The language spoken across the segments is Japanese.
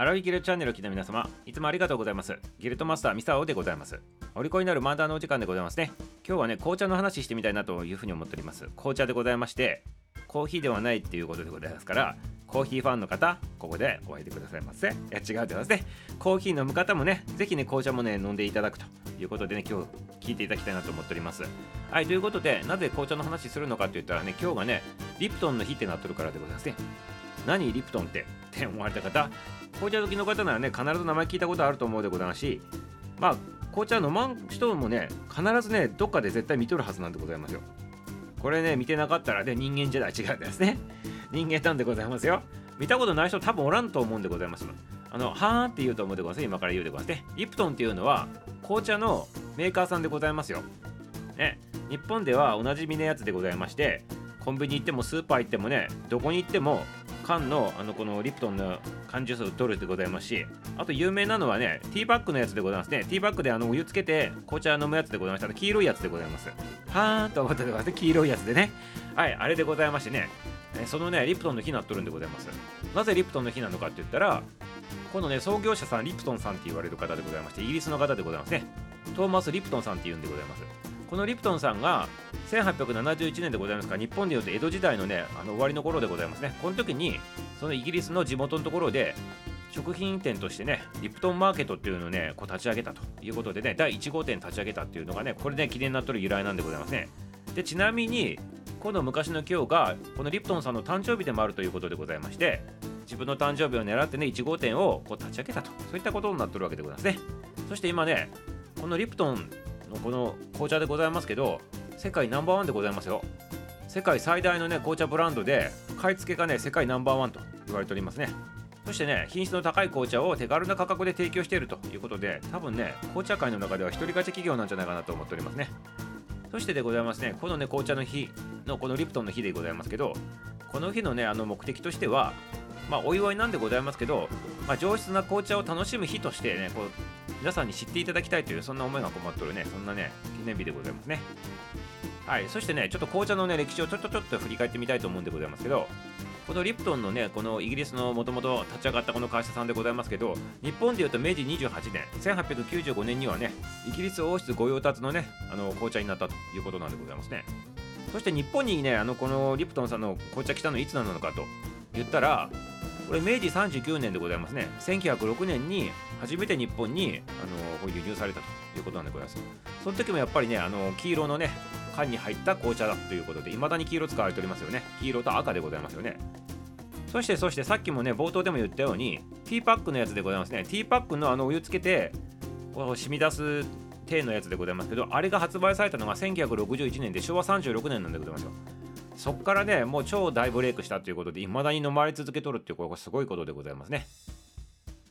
アラビギルチャンネルを聞いた皆様、いつもありがとうございます。ギルトマスターミサオでございます。お利口になるマーダーのお時間でございますね。今日はね、紅茶の話してみたいなというふうに思っております。紅茶でございまして、コーヒーではないっていうことでございますから、コーヒーファンの方、ここでお会いてくださいませ。いや、違うでございますね。コーヒー飲む方もね、ぜひね、紅茶もね、飲んでいただくということでね、今日聞いていただきたいなと思っております。はい、ということで、なぜ紅茶の話するのかって言ったらね、今日がね、リプトンの日ってなっとるからでございますね。何リプトンって？って思われた方紅茶好きの方ならね必ず名前聞いたことあると思うでございますしまあ紅茶飲まん人もね必ずねどっかで絶対見とるはずなんでございますよ。これね見てなかったらね人間じゃない違うんですね。人間なんでございますよ。見たことない人多分おらんと思うんでございますあのはーって言うと思うでございます今から言うでございますね。リプトンっていうのは紅茶のメーカーさんでございますよ。ね。日本ではおなじみのやつでございましてコンビニ行ってもスーパー行ってもねどこに行っても缶のあのこのリプトンの缶ジュースを取るでございますしあと有名なのはねティーバッグのやつでございますね。ティーバッグであのお湯つけて紅茶飲むやつでございました黄色いやつでございます。はーんと思ってでござい黄色いやつでね。はいあれでございましてね。そのねリプトンの日になっとるんでございます。なぜリプトンの日なのかって言ったらこのね創業者さんリプトンさんって言われる方でございましてイギリスの方でございますね。トーマス・リプトンさんっていうんでございます。このリプトンさんが1871年でございますから日本でいうと江戸時代のねあの終わりの頃でございますね。この時にそのイギリスの地元のところで食品店としてねリプトンマーケットっていうのをねこう立ち上げたということでね第1号店立ち上げたっていうのがねこれね記念になっとる由来なんでございますね。でちなみにこの昔の今日がこのリプトンさんの誕生日でもあるということでございまして自分の誕生日を狙ってね1号店をこう立ち上げたと。そういったことになってるわけでございますね。そして今ねこのリプトンのこの紅茶でございますけど世界ナンバーワンでございますよ。世界最大のね紅茶ブランドで買い付けがね世界ナンバーワンと言われておりますね。そしてね品質の高い紅茶を手軽な価格で提供しているということで多分ね紅茶界の中では一人勝ち企業なんじゃないかなと思っておりますね。そしてでございますねこのね紅茶の日のこのリプトンの日でございますけどこの日のねあの目的としてはまあお祝いなんでございますけど、まあ、上質な紅茶を楽しむ日としてねこう皆さんに知っていただきたいというそんな思いが困ってるねそんなね記念日でございますね。はいそしてねちょっと紅茶のね歴史をちょっとちょっと振り返ってみたいと思うんでございますけどこのリプトンのねこのイギリスのもともと立ち上がったこの会社さんでございますけど日本でいうと明治28年1895年にはねイギリス王室御用達のねあの紅茶になったということなんでございますね。そして日本にねあのこのリプトンさんの紅茶来たのいつなのかと言ったらこれ明治39年でございますね。1906年に初めて日本にあの輸入されたということなんでございます。その時もやっぱりねあの黄色のね缶に入った紅茶だということで未だに黄色使われておりますよね。黄色と赤でございますよね。そしてそしてさっきもね冒頭でも言ったようにティーパックのやつでございますね。ティーパックのあのお湯つけてこう染み出す体のやつでございますけどあれが発売されたのが1961年で昭和36年なんでございますよ。そっからねもう超大ブレイクしたということで未だに飲まれ続けとるっていうこれすごいことでございますね。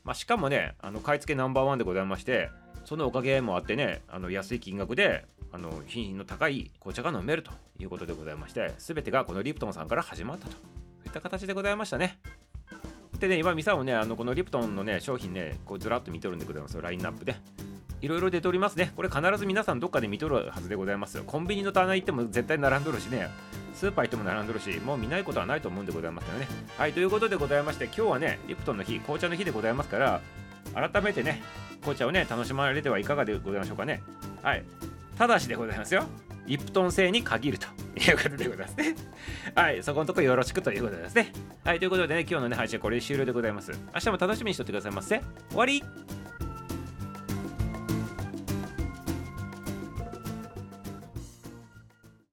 まあ、しかもねあの買い付けナンバーワンでございましてそのおかげもあってねあの安い金額であの品質の高い紅茶が飲めるということでございまして全てがこのリプトンさんから始まったといった形でございましたね。でね今ミサをねあのこのリプトンのね商品ねこうずらっと見とるんでございますよラインナップで。いろいろ出ておりますねこれ必ず皆さんどっかで見とるはずでございますよコンビニの棚行っても絶対並んどるしねスーパー行っても並んどるしもう見ないことはないと思うんでございますよねはいということでございまして今日はねリプトンの日紅茶の日でございますから改めてね紅茶をね楽しまれてはいかがでございましょうかねはいただしでございますよリプトン製に限るということでございますね。はい、そこのとこよろしくということですね。はい、ということでね、今日のね、配信はこれで終了でございます。明日も楽しみにしておいてくださいませ。終わり